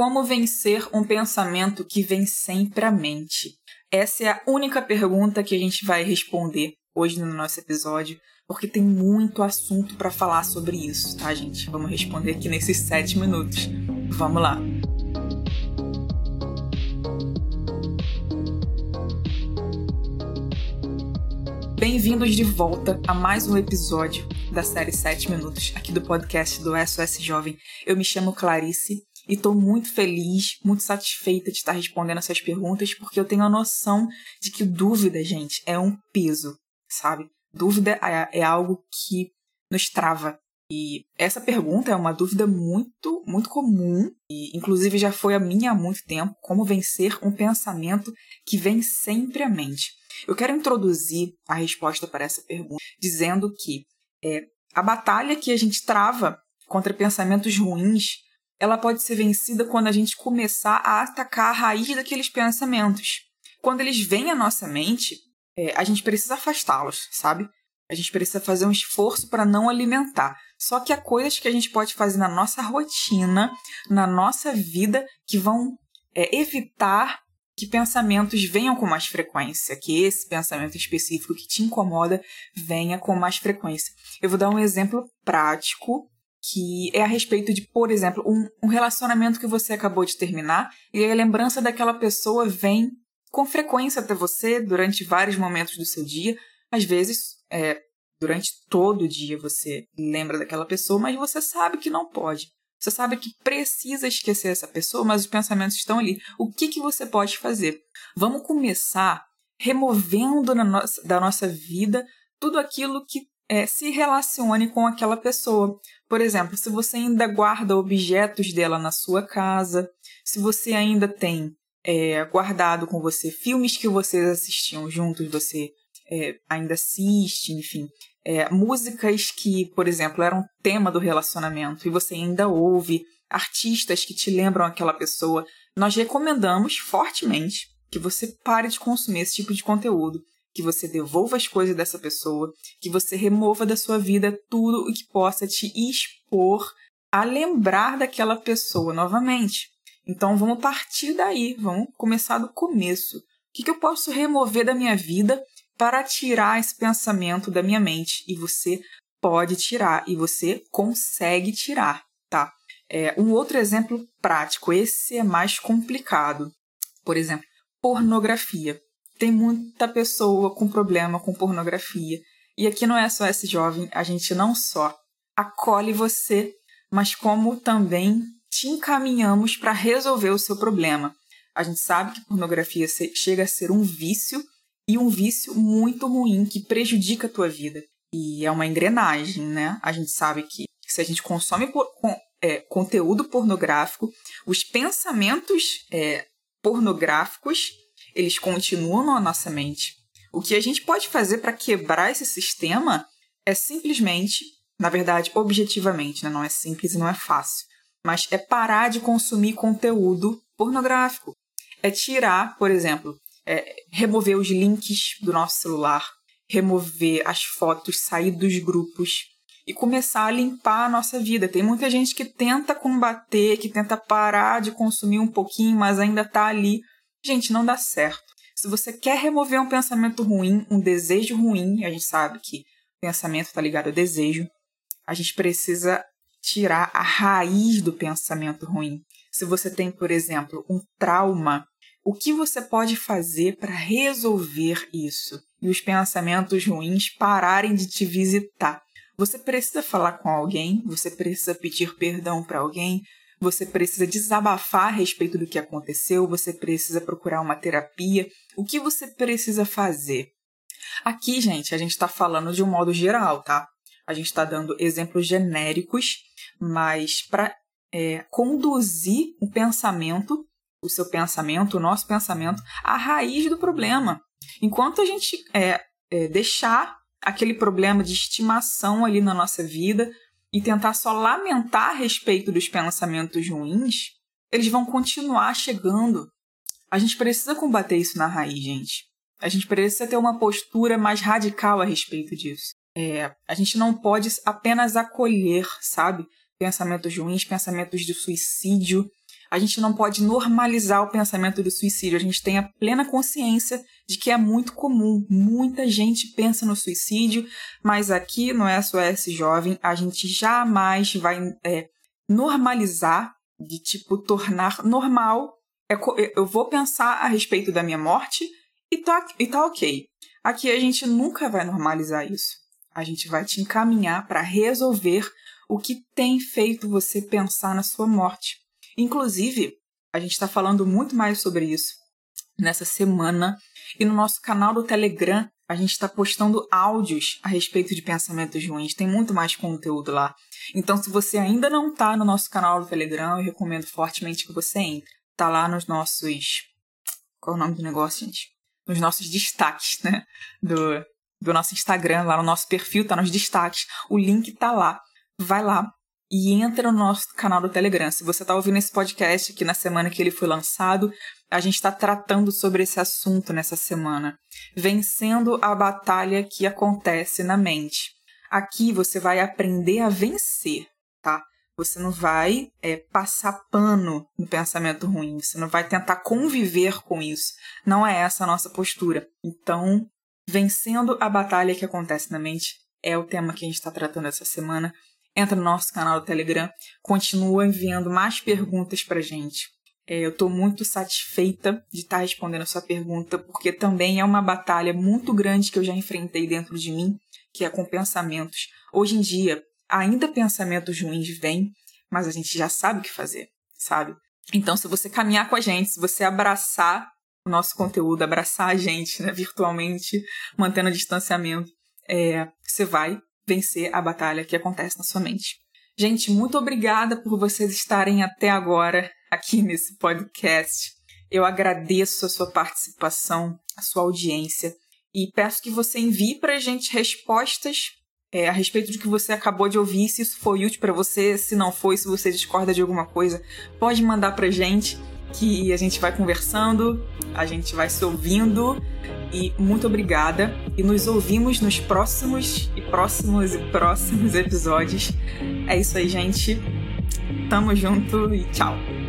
Como vencer um pensamento que vem sempre à mente? Essa é a única pergunta que a gente vai responder hoje no nosso episódio, porque tem muito assunto para falar sobre isso, tá, gente? Vamos responder aqui nesses sete minutos. Vamos lá! Bem-vindos de volta a mais um episódio da série 7 Minutos, aqui do podcast do SOS Jovem. Eu me chamo Clarice e estou muito feliz, muito satisfeita de estar respondendo essas perguntas, porque eu tenho a noção de que dúvida, gente, é um peso, sabe? Dúvida é, é algo que nos trava. E essa pergunta é uma dúvida muito, muito comum, e inclusive já foi a minha há muito tempo, como vencer um pensamento que vem sempre à mente. Eu quero introduzir a resposta para essa pergunta dizendo que é, a batalha que a gente trava contra pensamentos ruins, ela pode ser vencida quando a gente começar a atacar a raiz daqueles pensamentos. Quando eles vêm à nossa mente, é, a gente precisa afastá-los, sabe? A gente precisa fazer um esforço para não alimentar. Só que há coisas que a gente pode fazer na nossa rotina, na nossa vida, que vão é, evitar que pensamentos venham com mais frequência, que esse pensamento específico que te incomoda venha com mais frequência. Eu vou dar um exemplo prático que é a respeito de, por exemplo, um, um relacionamento que você acabou de terminar e a lembrança daquela pessoa vem com frequência até você durante vários momentos do seu dia. Às vezes, é, durante todo o dia você lembra daquela pessoa, mas você sabe que não pode. Você sabe que precisa esquecer essa pessoa, mas os pensamentos estão ali. O que, que você pode fazer? Vamos começar removendo da nossa vida tudo aquilo que é, se relacione com aquela pessoa. Por exemplo, se você ainda guarda objetos dela na sua casa, se você ainda tem é, guardado com você filmes que vocês assistiam juntos, você é, ainda assiste, enfim é, músicas que, por exemplo, eram tema do relacionamento e você ainda ouve, artistas que te lembram aquela pessoa, nós recomendamos fortemente que você pare de consumir esse tipo de conteúdo, que você devolva as coisas dessa pessoa, que você remova da sua vida tudo o que possa te expor a lembrar daquela pessoa novamente. Então vamos partir daí, vamos começar do começo. O que, eu posso remover da minha vida para tirar esse pensamento da minha mente. E você pode tirar, e você consegue tirar, tá? É, um outro exemplo prático, esse é mais complicado. Por exemplo, pornografia. Tem muita pessoa com problema com pornografia. E aqui no SOS Jovem, a gente não só acolhe você, mas como também te encaminhamos para resolver o seu problema. A gente sabe que pornografia chega a ser um vício e um vício muito ruim que prejudica a tua vida. E é uma engrenagem, né? A gente sabe que se a gente consome por, com, é, conteúdo pornográfico, os pensamentos é, pornográficos eles continuam na nossa mente. O que a gente pode fazer para quebrar esse sistema é simplesmente, na verdade, objetivamente, né? não é simples e não é fácil, mas é parar de consumir conteúdo pornográfico. É tirar, por exemplo, é, remover os links do nosso celular, remover as fotos, sair dos grupos e começar a limpar a nossa vida. Tem muita gente que tenta combater, que tenta parar de consumir um pouquinho, mas ainda está ali. Gente, não dá certo. Se você quer remover um pensamento ruim, um desejo ruim, a gente sabe que pensamento está ligado ao desejo, a gente precisa tirar a raiz do pensamento ruim. Se você tem, por exemplo, um trauma o que você pode fazer para resolver isso e os pensamentos ruins pararem de te visitar? Você precisa falar com alguém, você precisa pedir perdão para alguém, você precisa desabafar a respeito do que aconteceu, você precisa procurar uma terapia. O que você precisa fazer? Aqui, gente, a gente está falando de um modo geral, tá? A gente está dando exemplos genéricos, mas para é, conduzir o pensamento o seu pensamento, o nosso pensamento, a raiz do problema. Enquanto a gente é, é, deixar aquele problema de estimação ali na nossa vida e tentar só lamentar a respeito dos pensamentos ruins, eles vão continuar chegando. A gente precisa combater isso na raiz, gente. A gente precisa ter uma postura mais radical a respeito disso. É, a gente não pode apenas acolher, sabe? Pensamentos ruins, pensamentos de suicídio, A gente não pode normalizar o pensamento do suicídio. A gente tem a plena consciência de que é muito comum. Muita gente pensa no suicídio, mas aqui no SOS Jovem a gente jamais vai é, normalizar, de tipo tornar normal. É, eu vou pensar a respeito da minha morte e tá, e tá ok. Aqui a gente nunca vai normalizar isso. A gente vai te encaminhar para resolver o que tem feito você pensar na sua morte. Inclusive, a gente está falando muito mais sobre isso nessa semana e no nosso canal do Telegram a gente está postando áudios a respeito de pensamentos ruins. Tem muito mais conteúdo lá. Então, se você ainda não está no nosso canal do Telegram, eu recomendo fortemente que você entre. Tá lá nos nossos. Qual é o nome do negócio, gente? Nos nossos destaques, né? Do, do nosso Instagram, lá no nosso perfil, tá nos destaques. O link tá lá. Vai lá, e entra no nosso canal do Telegram. Se você está ouvindo esse podcast aqui na semana que ele foi lançado, a gente está tratando sobre esse assunto nessa semana. Vencendo a batalha que acontece na mente. Aqui você vai aprender a vencer, tá? Você não vai é, passar pano no pensamento ruim, você não vai tentar conviver com isso. Não é essa a nossa postura. Então, vencendo a batalha que acontece na mente é o tema que a gente está tratando essa semana entra no nosso canal do Telegram, continua enviando mais perguntas pra gente. É, eu estou muito satisfeita de estar tá respondendo a sua pergunta, porque também é uma batalha muito grande que eu já enfrentei dentro de mim, que é com pensamentos. Hoje em dia, ainda pensamentos ruins vêm, mas a gente já sabe o que fazer, sabe? Então, se você caminhar com a gente, se você abraçar o nosso conteúdo, abraçar a gente né, virtualmente, mantendo o distanciamento, é, você vai vencer a batalha que acontece na sua mente. Gente, muito obrigada por vocês estarem até agora aqui nesse podcast. Eu agradeço a sua participação, a sua audiência e peço que você envie para a gente respostas é, a respeito do que você acabou de ouvir, se isso foi útil para você, se não foi, se você discorda de alguma coisa, pode mandar para gente que a gente vai conversando, a gente vai se ouvindo e muito obrigada e nos ouvimos nos próximos e próximos e próximos episódios. É isso aí, gente. Tamo junto e tchau.